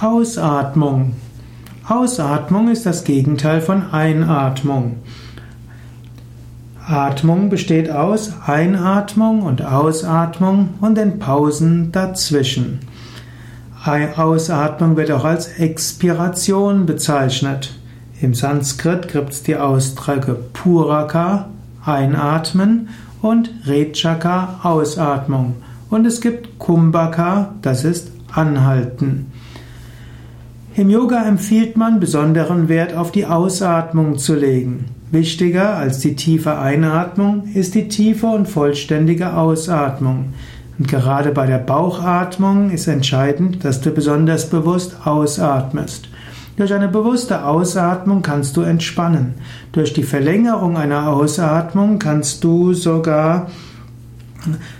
Ausatmung. Ausatmung ist das Gegenteil von Einatmung. Atmung besteht aus Einatmung und Ausatmung und den Pausen dazwischen. Ausatmung wird auch als Expiration bezeichnet. Im Sanskrit gibt es die Ausdrücke Puraka, Einatmen und Rechaka, Ausatmung. Und es gibt Kumbhaka, das ist Anhalten. Im Yoga empfiehlt man besonderen Wert auf die Ausatmung zu legen. Wichtiger als die tiefe Einatmung ist die tiefe und vollständige Ausatmung. Und gerade bei der Bauchatmung ist entscheidend, dass du besonders bewusst ausatmest. Durch eine bewusste Ausatmung kannst du entspannen. Durch die Verlängerung einer Ausatmung kannst du sogar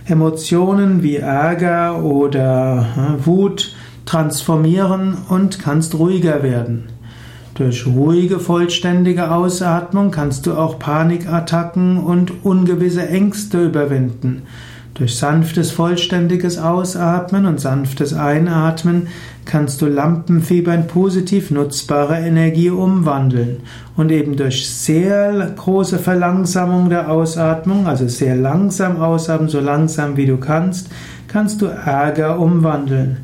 Emotionen wie Ärger oder Wut transformieren und kannst ruhiger werden. Durch ruhige, vollständige Ausatmung kannst du auch Panikattacken und ungewisse Ängste überwinden. Durch sanftes, vollständiges Ausatmen und sanftes Einatmen kannst du Lampenfieber in positiv nutzbare Energie umwandeln. Und eben durch sehr große Verlangsamung der Ausatmung, also sehr langsam ausatmen, so langsam wie du kannst, kannst du Ärger umwandeln.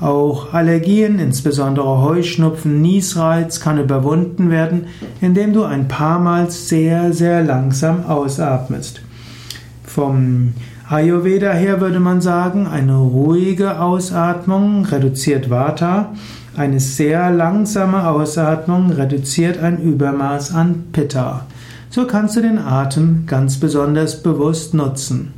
Auch Allergien, insbesondere Heuschnupfen, Niesreiz, kann überwunden werden, indem du ein paar Mal sehr, sehr langsam ausatmest. Vom Ayurveda her würde man sagen, eine ruhige Ausatmung reduziert Vata, eine sehr langsame Ausatmung reduziert ein Übermaß an Pitta. So kannst du den Atem ganz besonders bewusst nutzen.